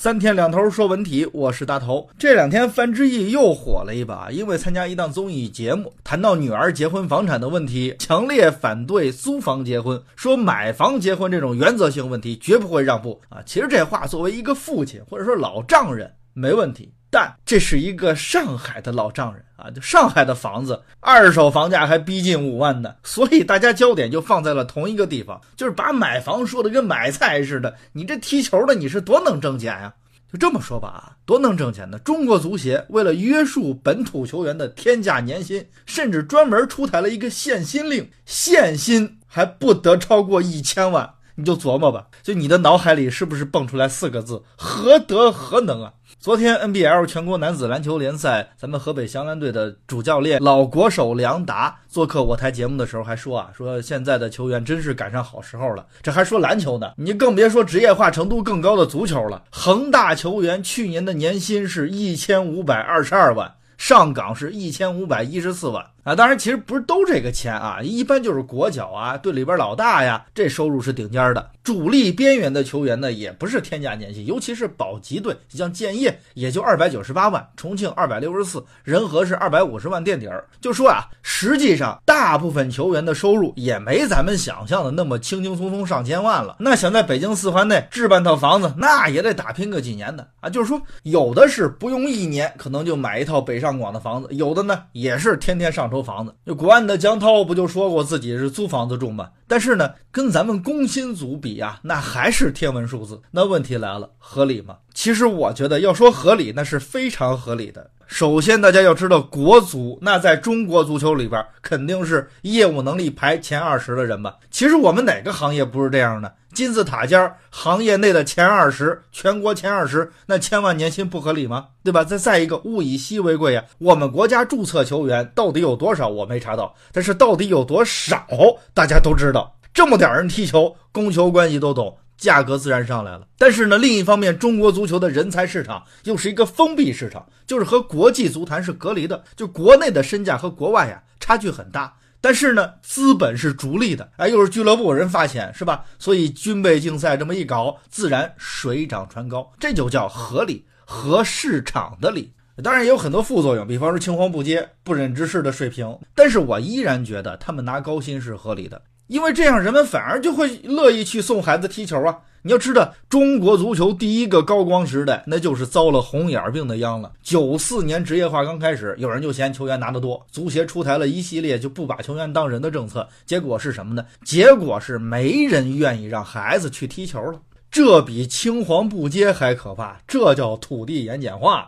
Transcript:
三天两头说文体，我是大头。这两天范志毅又火了一把，因为参加一档综艺节目，谈到女儿结婚房产的问题，强烈反对租房结婚，说买房结婚这种原则性问题绝不会让步啊。其实这话作为一个父亲或者说老丈人没问题，但这是一个上海的老丈人啊，就上海的房子二手房价还逼近五万呢，所以大家焦点就放在了同一个地方，就是把买房说的跟买菜似的。你这踢球的你是多能挣钱呀？就这么说吧啊，多能挣钱呢！中国足协为了约束本土球员的天价年薪，甚至专门出台了一个限薪令，限薪还不得超过一千万。你就琢磨吧，就你的脑海里是不是蹦出来四个字：何德何能啊？昨天 NBL 全国男子篮球联赛，咱们河北翔蓝队的主教练老国手梁达做客我台节目的时候还说啊，说现在的球员真是赶上好时候了。这还说篮球呢，你更别说职业化程度更高的足球了。恒大球员去年的年薪是一千五百二十二万，上港是一千五百一十四万。啊，当然，其实不是都这个钱啊，一般就是国脚啊，队里边老大呀，这收入是顶尖的。主力边缘的球员呢，也不是天价年薪，尤其是保级队，像建业也就二百九十八万，重庆二百六十四，仁和是二百五十万垫底儿。就说啊，实际上大部分球员的收入也没咱们想象的那么轻轻松松上千万了。那想在北京四环内置办套房子，那也得打拼个几年的啊。就是说，有的是不用一年，可能就买一套北上广的房子，有的呢也是天天上周。房子，就国安的江涛不就说过自己是租房子住吗？但是呢，跟咱们工薪族比啊，那还是天文数字。那问题来了，合理吗？其实我觉得要说合理，那是非常合理的。首先，大家要知道，国足那在中国足球里边肯定是业务能力排前二十的人吧？其实我们哪个行业不是这样的？金字塔尖行业内的前二十，全国前二十，那千万年薪不合理吗？对吧？再再一个，物以稀为贵呀。我们国家注册球员到底有多少？我没查到，但是到底有多少，大家都知道。这么点人踢球，供求关系都懂。价格自然上来了，但是呢，另一方面，中国足球的人才市场又是一个封闭市场，就是和国际足坛是隔离的，就国内的身价和国外呀差距很大。但是呢，资本是逐利的，哎，又是俱乐部人发钱，是吧？所以军备竞赛这么一搞，自然水涨船高，这就叫合理和市场的理。当然也有很多副作用，比方说青黄不接、不忍直视的水平。但是我依然觉得他们拿高薪是合理的。因为这样，人们反而就会乐意去送孩子踢球啊！你要知道，中国足球第一个高光时代，那就是遭了红眼病的殃了。九四年职业化刚开始，有人就嫌球员拿得多，足协出台了一系列就不把球员当人的政策。结果是什么呢？结果是没人愿意让孩子去踢球了。这比青黄不接还可怕，这叫土地盐碱化。